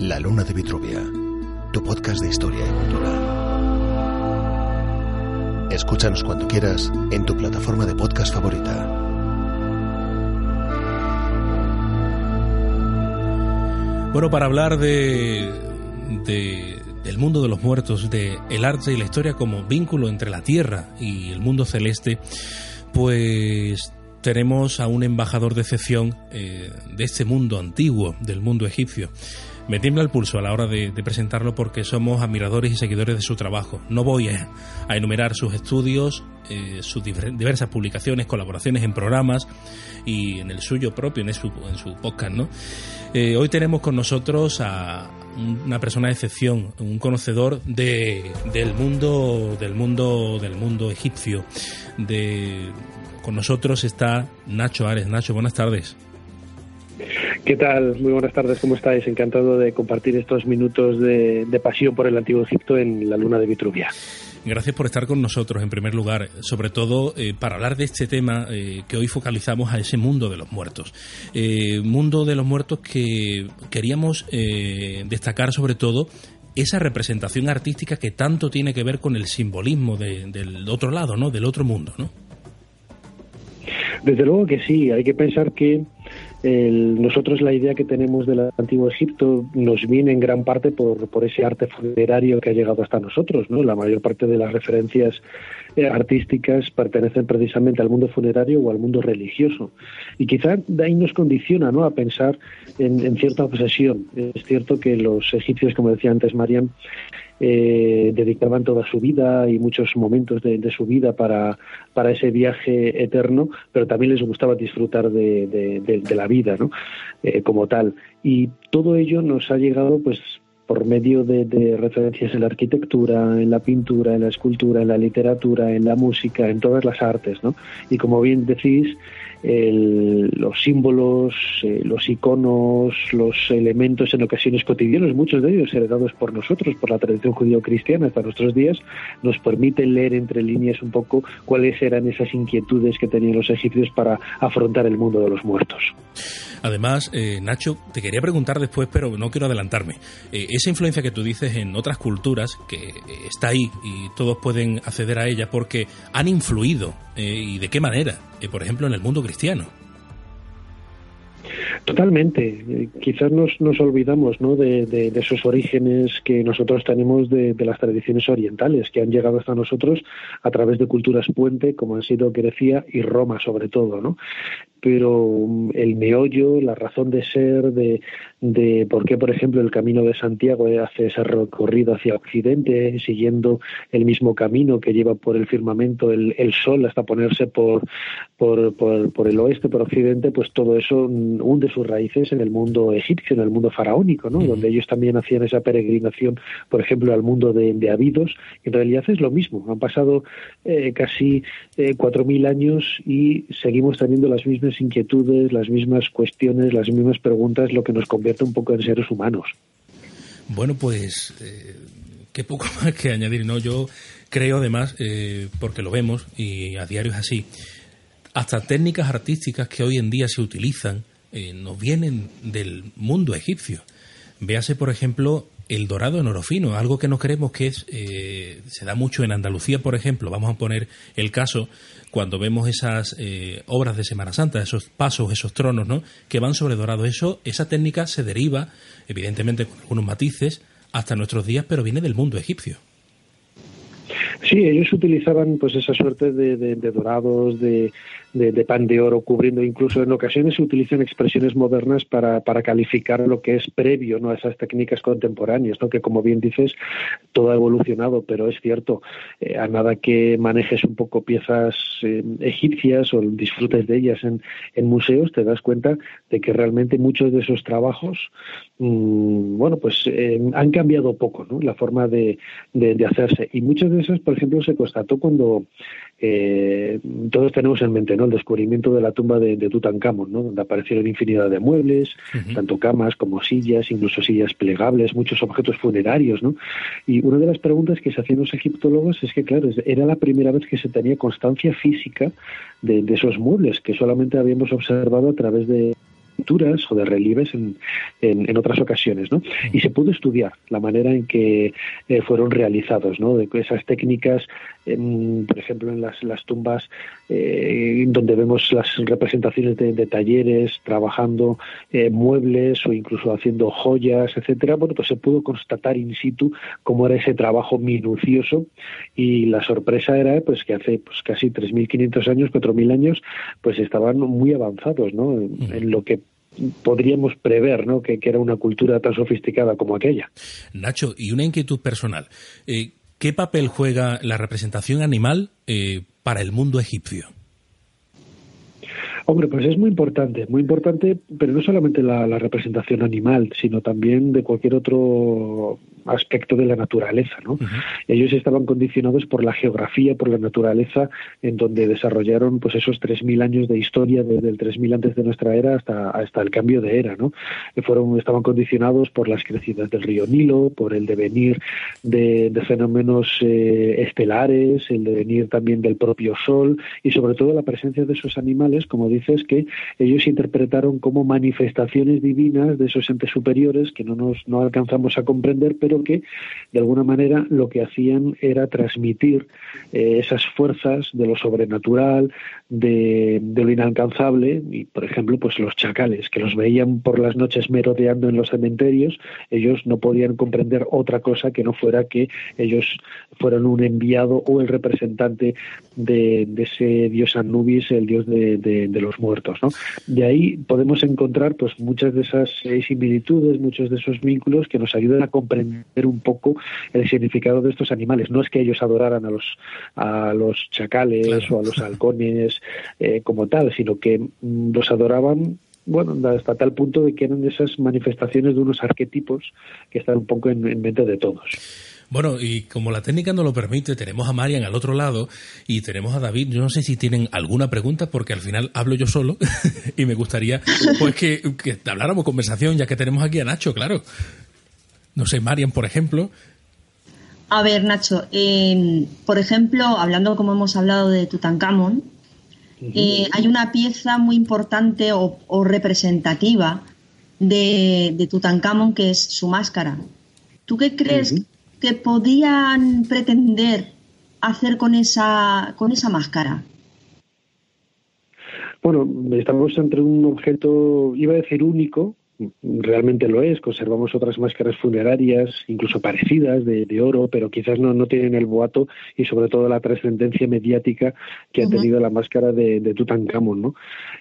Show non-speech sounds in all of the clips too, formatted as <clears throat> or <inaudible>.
La Luna de Vitruvia, tu podcast de historia y cultura. Escúchanos cuando quieras en tu plataforma de podcast favorita. Bueno, para hablar de, de- del mundo de los muertos, de el arte y la historia como vínculo entre la Tierra y el mundo celeste, pues tenemos a un embajador de excepción eh, de este mundo antiguo, del mundo egipcio. Me tiembla el pulso a la hora de, de presentarlo porque somos admiradores y seguidores de su trabajo. No voy a, a enumerar sus estudios, eh, sus diver- diversas publicaciones, colaboraciones en programas y en el suyo propio, en su, en su podcast, ¿no? Eh, hoy tenemos con nosotros a una persona de excepción, un conocedor de, del mundo, del mundo, del mundo egipcio. De, con nosotros está Nacho Ares. Nacho, buenas tardes. ¿Qué tal? Muy buenas tardes, ¿cómo estáis? Encantado de compartir estos minutos de, de pasión por el Antiguo Egipto en la luna de Vitruvia. Gracias por estar con nosotros en primer lugar, sobre todo eh, para hablar de este tema eh, que hoy focalizamos a ese mundo de los muertos. Eh, mundo de los muertos que queríamos destacar sobre todo esa representación artística que tanto tiene que ver con el simbolismo de- del otro lado, ¿no? Del otro mundo, ¿no? Desde luego que sí, hay que pensar que el- nosotros la idea que tenemos del Antiguo Egipto nos viene en gran parte por, por ese arte funerario que ha llegado hasta nosotros. ¿no? La mayor parte de las referencias eh, artísticas pertenecen precisamente al mundo funerario o al mundo religioso. Y quizá de ahí nos condiciona ¿no? a pensar en, en cierta obsesión. Es cierto que los egipcios, como decía antes Marian, eh, dedicaban toda su vida y muchos momentos de, su vida para, para ese viaje eterno, pero también les gustaba disfrutar de- de la vida ¿no? Eh, como tal. Y todo ello nos ha llegado pues por medio de, de referencias en la arquitectura, en la pintura, en la escultura, en la literatura, en la música, en todas las artes, ¿no? Y como bien decís, el- los símbolos, eh, los iconos, los elementos en ocasiones cotidianos, muchos de ellos heredados por nosotros, por la tradición judío-cristiana hasta nuestros días, nos permiten leer entre líneas un poco cuáles eran esas inquietudes que tenían los egipcios para afrontar el mundo de los muertos. Además, eh, Nacho, te quería preguntar después, pero no quiero adelantarme. Eh, esa influencia que tú dices en otras culturas, que eh, está ahí y todos pueden acceder a ella porque han influido, y de qué manera, Eh, por ejemplo, en el mundo cristiano. Totalmente. Quizás nos, nos olvidamos ¿no? de, de- de esos orígenes que nosotros tenemos de, de las tradiciones orientales, que han llegado hasta nosotros a través de culturas puente, como han sido Grecia y Roma, sobre todo. ¿no? Pero mm, el meollo, la razón de ser, de, de por qué, por ejemplo, el camino de Santiago hace ese recorrido hacia Occidente, siguiendo el mismo camino que lleva por el firmamento el, el sol hasta ponerse por, por, por, por el oeste, por Occidente, pues todo eso mm, hunde sus raíces en el mundo egipcio, en el mundo faraónico, ¿no? donde ellos también hacían esa peregrinación, por ejemplo, al mundo de, de Abidos. En realidad es lo mismo. Han pasado eh, casi eh, 4.000 años y seguimos teniendo las mismas inquietudes, las mismas cuestiones, las mismas preguntas, lo que nos convierte un poco en seres humanos. Bueno, pues eh, qué poco <laughs> más que añadir, ¿no? Yo creo además, eh, porque lo vemos y a diario es así, hasta técnicas artísticas que hoy en día se utilizan eh, nos vienen del mundo egipcio. Véase, por ejemplo, el dorado en oro fino, algo que no creemos que es, eh, se da mucho en Andalucía, por ejemplo. Vamos a poner el caso cuando vemos esas eh, obras de Semana Santa, esos pasos, esos tronos, ¿no? Que van sobre dorado. Eso, esa técnica se deriva, evidentemente con algunos matices, hasta nuestros días, pero viene del mundo egipcio. Sí, ellos utilizaban pues esa suerte de, dorados, de, de- pan de oro, cubriendo incluso en ocasiones se utilizan expresiones modernas para, para calificar lo que es previo ¿no? a esas técnicas contemporáneas, ¿no? que como bien dices, todo ha evolucionado, pero es cierto, eh, a nada que manejes un poco piezas eh, egipcias o disfrutes de ellas en, en museos, te das cuenta de que realmente muchos de esos trabajos, mm, bueno, pues eh, han cambiado poco ¿no? la forma de, de- de hacerse. Y muchas de esas, por ejemplo, se constató cuando eh, todos tenemos en mente ¿no? el descubrimiento de la tumba de, de Tutankamón, ¿no? donde aparecieron infinidad de muebles, tanto camas como sillas, incluso sillas plegables, muchos objetos funerarios. ¿no? Y una de las preguntas que se hacían los egiptólogos es que, claro, era la primera vez que se tenía constancia física de, de esos muebles, que solamente habíamos observado a través de o de relieves en, en, otras ocasiones, ¿no? Y se pudo estudiar la manera en que eh, fueron realizados, ¿no? De esas técnicas, por ejemplo, en las, las tumbas eh, donde vemos las representaciones de, talleres trabajando eh, muebles o incluso haciendo joyas, etcétera, bueno, pues se pudo constatar in situ cómo era ese trabajo minucioso y la sorpresa era pues que hace pues casi 3.500 años, 4.000 años, pues estaban muy avanzados, ¿no? En, lo que podríamos prever ¿no? Que, era una cultura tan sofisticada como aquella. Nacho, y una inquietud personal. Eh, ¿Qué papel juega la representación animal eh, para el mundo egipcio? Hombre, pues es muy importante, muy importante, pero no solamente la, representación animal, sino también de cualquier otro aspecto de la naturaleza, ¿no? Ellos estaban condicionados por la geografía, por la naturaleza, en donde desarrollaron pues esos 3.000 años de historia, desde el 3.000 antes de nuestra era hasta, hasta el cambio de era, ¿no? fueron, estaban condicionados por las crecidas del río Nilo, por el devenir de, fenómenos eh, estelares, el devenir también del propio Sol y sobre todo la presencia de esos animales, como dices, que ellos interpretaron como manifestaciones divinas de esos entes superiores que no nos no alcanzamos a comprender, pero que de alguna manera lo que hacían era transmitir eh, esas fuerzas de lo sobrenatural, de, lo inalcanzable, y por ejemplo, pues los chacales, que los veían por las noches merodeando en los cementerios, ellos no podían comprender otra cosa que no fuera que ellos fueran un enviado o el representante de, ese dios Anubis, el dios de, de los muertos. ¿no? De ahí podemos encontrar pues muchas de esas eh, similitudes, muchos de esos vínculos que nos ayudan a comprender un poco el significado de estos animales. No es que ellos adoraran a los, a los chacales o a los halcones eh, como tal, sino que mm, los adoraban bueno, hasta tal punto de que eran esas manifestaciones de unos arquetipos que están un poco en, en mente de todos. Bueno, y como la técnica no lo permite, tenemos a Marian al otro lado y tenemos a David. Yo no sé si tienen alguna pregunta porque al final hablo yo solo <laughs> y me gustaría pues que, habláramos conversación ya que tenemos aquí a Nacho, claro. No sé, Marian, por ejemplo. A ver, Nacho, em, por ejemplo, hablando como hemos hablado de Tutankamón, eh, hay una pieza muy importante o, representativa de, de, Tutankamón que es su máscara. ¿Tú qué crees que podían pretender hacer con esa, con esa máscara? Bueno, estamos entre un objeto, iba a decir único, realmente lo es. Conservamos otras máscaras funerarias, incluso parecidas, de, oro, pero quizás no, no, tienen el boato y sobre todo la trascendencia mediática que ha tenido la máscara de, de Tutankamón. ¿no?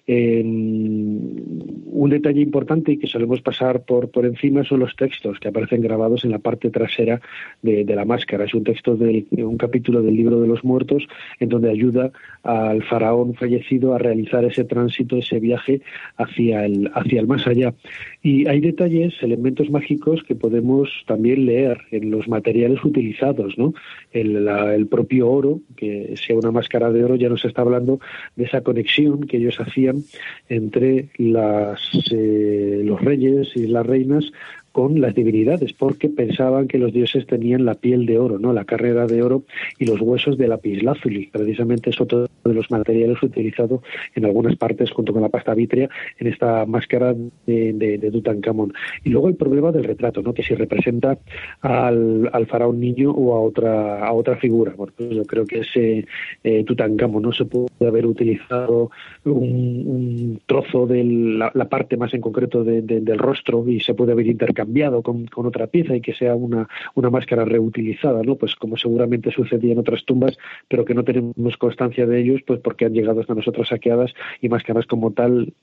un detalle importante y que solemos pasar por, por encima son los textos que aparecen grabados en la parte trasera de, de la máscara. Es un texto de un capítulo del libro de los muertos en donde ayuda al faraón fallecido a realizar ese tránsito, ese viaje hacia el, hacia el más allá. Y hay detalles, elementos mágicos que podemos también leer en los materiales utilizados, ¿no? El, el propio oro, que sea una máscara de oro, ya nos está hablando de esa conexión que ellos hacían entre las, eh, los reyes y las reinas con las divinidades, porque pensaban que los dioses tenían la piel de oro, ¿no? La carrera de oro y los huesos de lapislázuli. Precisamente es otro de los materiales utilizados en algunas partes junto con la pasta vitrea en esta máscara de, de, Tutankamón. Y luego el problema del retrato, ¿no? Que si representa al, al faraón niño o a otra a otra figura. Bueno, pues yo creo que ese eh, Tutankamón no se puede haber utilizado un, trozo de la, parte más en concreto del rostro y se puede haber intercambiado cambiado con, otra pieza y que sea una, una máscara reutilizada, ¿no? Pues como seguramente sucedía en otras tumbas, pero que no tenemos constancia de ellos, pues porque han llegado hasta nosotros saqueadas y máscaras como tal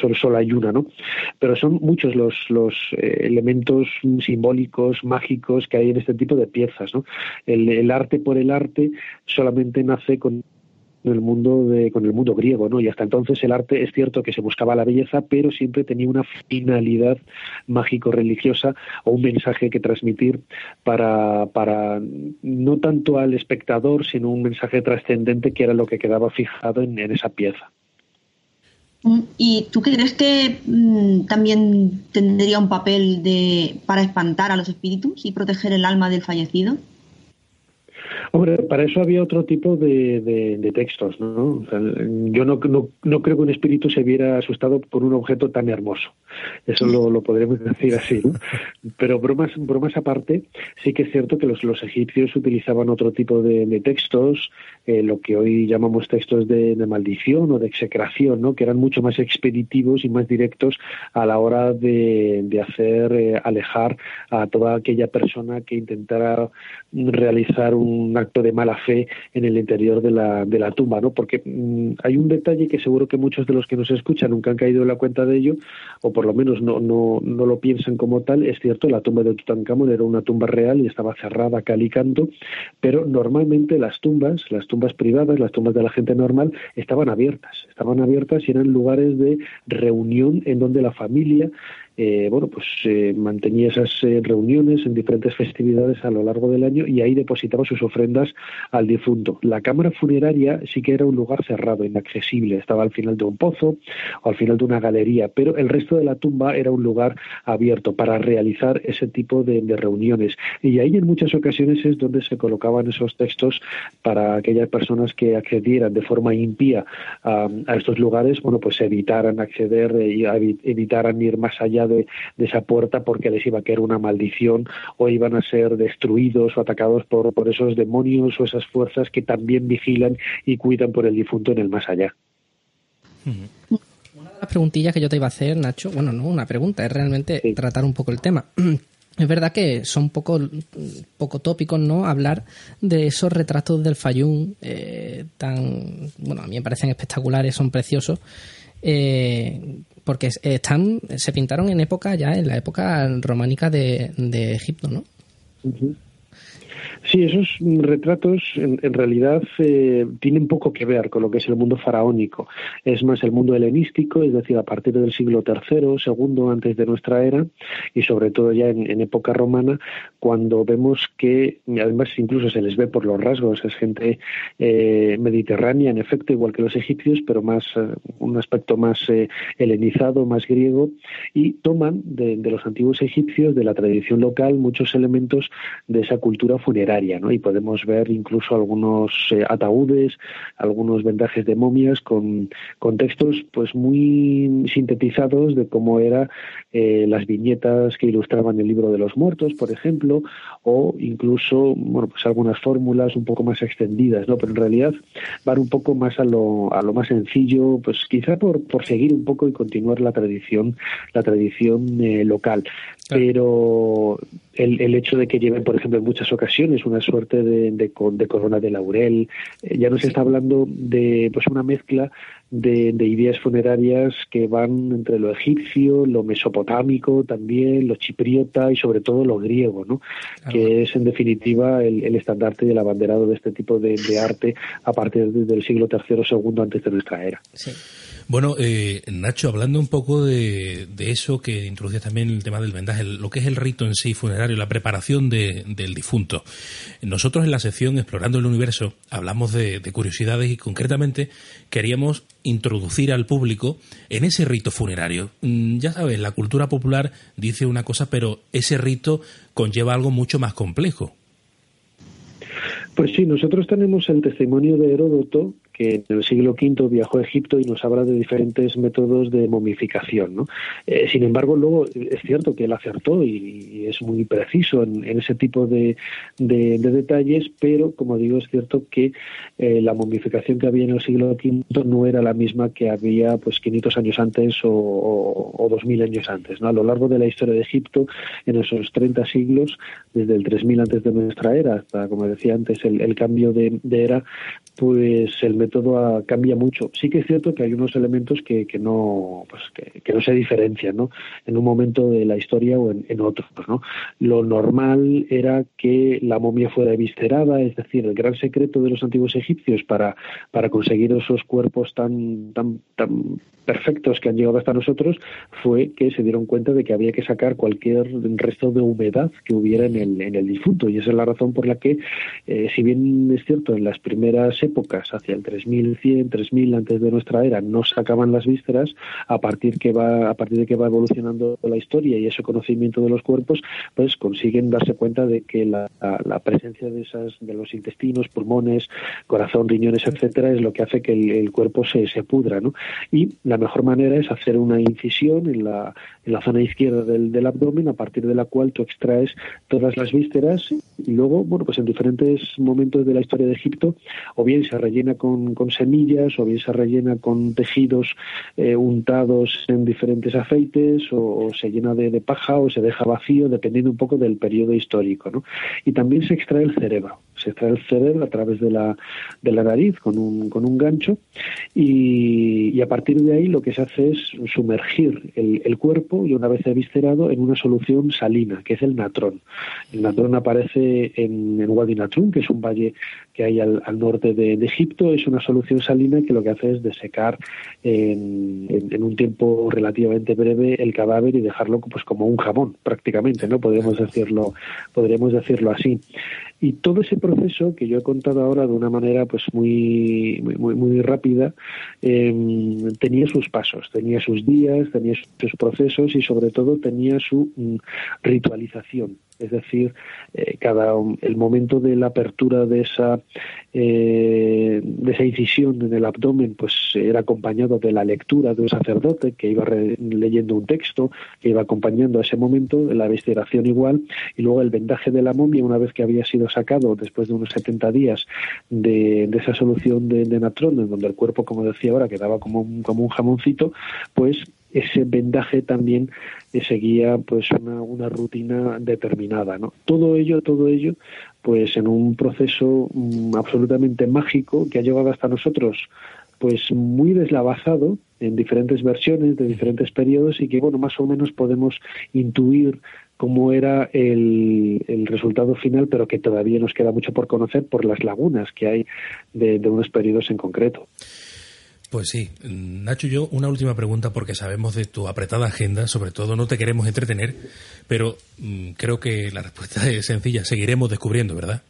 solo, solo hay una, ¿no? Pero son muchos los, los eh, elementos simbólicos, mágicos que hay en este tipo de piezas, ¿no? El, el arte por el arte solamente nace con con el mundo griego, ¿no? Y hasta entonces el arte es cierto que se buscaba la belleza, pero siempre tenía una finalidad mágico-religiosa o un mensaje que transmitir para, para no tanto al espectador, sino un mensaje trascendente que era lo que quedaba fijado en, esa pieza. ¿Y tú crees que mm, también tendría un papel de, para espantar a los espíritus y proteger el alma del fallecido? Hombre, para eso había otro tipo de, textos, ¿no? yo no, no, creo que un espíritu se viera asustado por un objeto tan hermoso. Eso lo, lo podremos decir así, ¿no? <laughs> Pero bromas, bromas aparte, sí que es cierto que los, los egipcios utilizaban otro tipo de, textos, eh, lo que hoy llamamos textos de, maldición o de execración, ¿no? Que eran mucho más expeditivos y más directos a la hora de, de hacer eh, alejar a toda aquella persona que intentara realizar un acto de mala fe en el interior de la, de la tumba, ¿no? Porque mm, hay un detalle que seguro que muchos de los que nos escuchan nunca han caído en la cuenta de ello, o por lo menos no, no, no lo piensan como tal. Es cierto, la tumba de Tutankamón era una tumba real y estaba cerrada cal y canto, pero normalmente las tumbas, las tumbas privadas, las tumbas de la gente normal, estaban abiertas, estaban abiertas y eran lugares de reunión en donde la familia eh, bueno, pues eh, mantenía esas eh, reuniones en diferentes festividades a lo largo del año y ahí depositaba sus ofrendas al difunto. La cámara funeraria sí que era un lugar cerrado, inaccesible, estaba al final de un pozo o al final de una galería, pero el resto de la tumba era un lugar abierto para realizar ese tipo de, reuniones. Y ahí en muchas ocasiones es donde se colocaban esos textos para aquellas personas que accedieran de forma impía a, estos lugares, bueno, pues evitaran acceder y evitaran ir más allá de, esa puerta porque les iba a caer una maldición o iban a ser destruidos o atacados por, por esos demonios o esas fuerzas que también vigilan y cuidan por el difunto en el más allá. Una de las preguntillas que yo te iba a hacer, Nacho, bueno, no una pregunta, es realmente tratar un poco el tema. <clears throat> Es verdad que son poco, poco tópicos, ¿no? Hablar de esos retratos del Fayún eh, tan, bueno, a mí me parecen espectaculares, son preciosos. Eh, porque están, se pintaron en época ya, en la época románica de, Egipto, ¿no? Sí, esos retratos en, realidad eh, tienen poco que ver con lo que es el mundo faraónico. Es más el mundo helenístico, es decir, a partir del siglo III, segundo antes de nuestra era, y sobre todo ya en, época romana, cuando vemos que, además incluso se les ve por los rasgos, es gente eh, mediterránea, en efecto, igual que los egipcios, pero más eh, un aspecto más helenizado, más griego, y toman de los antiguos egipcios, de la tradición local, muchos elementos de esa cultura funeraria y podemos ver incluso algunos eh, ataúdes, algunos vendajes de momias con, con, textos pues muy sintetizados de cómo eran eh, las viñetas que ilustraban el libro de los muertos, por ejemplo, o incluso bueno pues algunas fórmulas un poco más extendidas, ¿no? Pero en realidad van un poco más a lo, a lo más sencillo, pues quizá por, por seguir un poco y continuar la tradición, la tradición eh, local. Pero el, el, hecho de que lleven, por ejemplo, en muchas ocasiones una suerte de, de, de corona de laurel, eh, ya nos está hablando de pues una mezcla de, de, ideas funerarias que van entre lo egipcio, lo mesopotámico también, lo chipriota y sobre todo lo griego, ¿no? que es en definitiva el, el, estandarte y el abanderado de este tipo de, de arte a partir del siglo III o II antes de nuestra era. Sí. Bueno, eh, Nacho, hablando un poco de, eso que introduce también el tema del vendaje, lo que es el rito en sí funerario, la preparación del difunto. Nosotros en la sección Explorando el Universo hablamos de, curiosidades y concretamente queríamos introducir al público en ese rito funerario. Mm, ya sabes, la cultura popular dice una cosa, pero ese rito conlleva algo mucho más complejo. Pues sí, nosotros tenemos el testimonio de Heródoto que en el siglo V viajó a Egipto y nos habla de diferentes métodos de momificación. Eh, sin embargo, luego es cierto que él acertó y, es muy preciso en, ese tipo de, detalles, pero como digo, es cierto que eh, la momificación que había en el siglo V no era la misma que había pues 500 años antes o, o, 2000 años antes. A lo largo de la historia de Egipto, en esos 30 siglos, desde el 3000 antes de nuestra era hasta, como decía antes, el, cambio de, de era, pues el método cambia mucho. Sí que es cierto que hay unos elementos que, que no pues que, no se diferencian ¿no? en un momento de la historia o en, en otro. ¿no? Lo normal era que la momia fuera eviscerada, es decir, el gran secreto de los antiguos egipcios para, para conseguir esos cuerpos tan, tan, tan perfectos que han llegado hasta nosotros fue que se dieron cuenta de que había que sacar cualquier resto de humedad que hubiera en el, en el difunto. Y esa es la razón por la que, eh, si bien es cierto, en las primeras épocas, hacia el 3100, 3000 antes de nuestra era, no sacaban las vísceras, a partir que va a partir de que va evolucionando la historia y ese conocimiento de los cuerpos, pues consiguen darse cuenta de que la, presencia de esas de los intestinos, pulmones, corazón, riñones, etcétera, es lo que hace que el, cuerpo se, se pudra, ¿no? Y la mejor manera es hacer una incisión en la, en la zona izquierda del, del abdomen, a partir de la cual tú extraes todas las vísceras y luego, bueno, pues en diferentes momentos de la historia de Egipto, o bien se rellena con, con semillas, o bien se rellena con tejidos eh, untados en diferentes aceites, o, se llena de, paja, o se deja vacío, dependiendo un poco del periodo histórico, ¿no? Y también se extrae el cerebro, se extrae el cerebro a través de la, de la nariz con un, con un gancho, y, a partir de ahí lo que se hace es sumergir el, el cuerpo, y una vez eviscerado, en una solución salina, que es el natrón. El natrón aparece en, en Wadi Natrum, que es un valle que hay al, norte de, Egipto. Es una solución salina que lo que hace es desecar en, en, un tiempo relativamente breve el cadáver y dejarlo pues como un jamón, prácticamente, ¿no? Podríamos decirlo, podríamos decirlo así. Y todo ese proceso que yo he contado ahora de una manera pues muy muy, muy rápida em, tenía sus pasos, tenía sus días, tenía sus procesos y sobre todo tenía su mm, ritualización es decir, eh, cada el momento de la apertura de esa eh, de esa incisión en el abdomen, pues era acompañado de la lectura de un sacerdote que iba leyendo un texto, que iba acompañando a ese momento, la evisceración igual, y luego el vendaje de la momia, una vez que había sido sacado después de unos 70 días de, esa solución de, de natrón, en donde el cuerpo, como decía ahora, quedaba como como un jamoncito, pues ese vendaje también seguía pues una, una rutina determinada ¿no? todo ello todo ello pues en un proceso mm, absolutamente mágico que ha llegado hasta nosotros pues muy deslavazado en diferentes versiones de diferentes periodos y que bueno más o menos podemos intuir cómo era el, el, resultado final, pero que todavía nos queda mucho por conocer por las lagunas que hay de, de unos periodos en concreto. Pues sí. Nacho, yo una última pregunta porque sabemos de tu apretada agenda, sobre todo no te queremos entretener, pero mm, creo que la respuesta es sencilla. Seguiremos descubriendo, ¿verdad?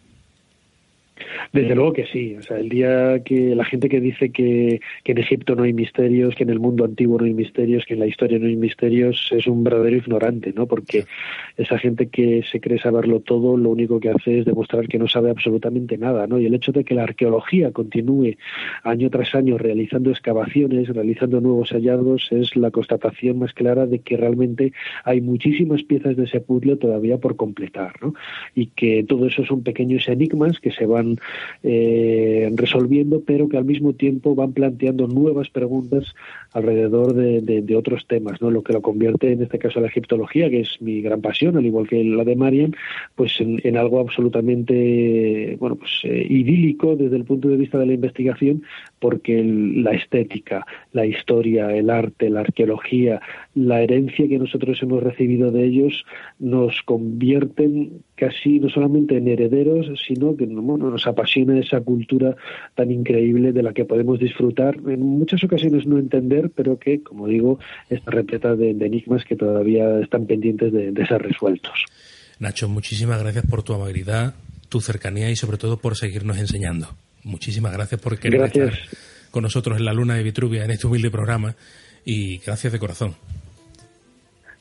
Desde luego que sí. O sea, el día que la gente que dice que, en Egipto no hay misterios, que en el mundo antiguo no hay misterios, que en la historia no hay misterios, es un verdadero ignorante, ¿no? Porque esa gente que se cree saberlo todo, lo único que hace es demostrar que no sabe absolutamente nada, ¿no? Y el hecho de que la arqueología continúe año tras año realizando excavaciones, realizando nuevos hallazgos, es la constatación más clara de que realmente hay muchísimas piezas de ese puzzle todavía por completar, ¿no? Y que todo eso son pequeños enigmas que se van eh, resolviendo, pero que al mismo tiempo van planteando nuevas preguntas alrededor de, otros temas, ¿no? Lo que lo convierte, en este caso, la egiptología, que es mi gran pasión, al igual que la de Marian, pues en, algo absolutamente, bueno, pues eh, idílico desde el punto de vista de la investigación, porque la estética, la historia, el arte, la arqueología, la herencia que nosotros hemos recibido de ellos nos convierten casi no solamente en herederos, sino que nos apasiona esa cultura tan increíble de la que podemos disfrutar, en muchas ocasiones no entender, pero que, como digo, está repleta de, enigmas que todavía están pendientes de, ser resueltos. Nacho, muchísimas gracias por tu amabilidad, tu cercanía y sobre todo por seguirnos enseñando. Muchísimas gracias por querer estar con nosotros en la Luna de Vitruvia en este humilde programa y gracias de corazón.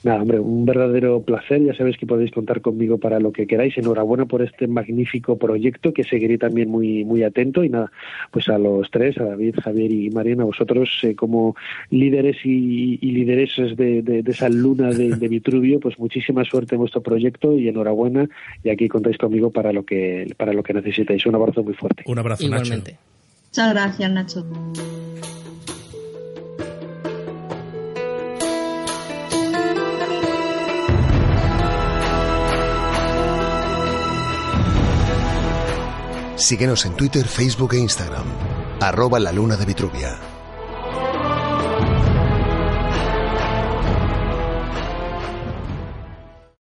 Nada, hombre, un verdadero placer. Ya sabéis que podéis contar conmigo para lo que queráis. Enhorabuena por este magnífico proyecto que seguiré también muy muy atento. Y nada, pues a los tres, a David, Javier y Mariana, a vosotros eh, como líderes y, y lideresas de, esa luna de, Vitruvio, pues muchísima suerte en vuestro proyecto y enhorabuena. Y aquí contáis conmigo para lo que para lo que necesitéis. Un abrazo muy fuerte. Un abrazo, Igualmente. Muchas gracias, Nacho. Síguenos en Twitter, Facebook e Instagram. Arroba la luna de Vitruvia.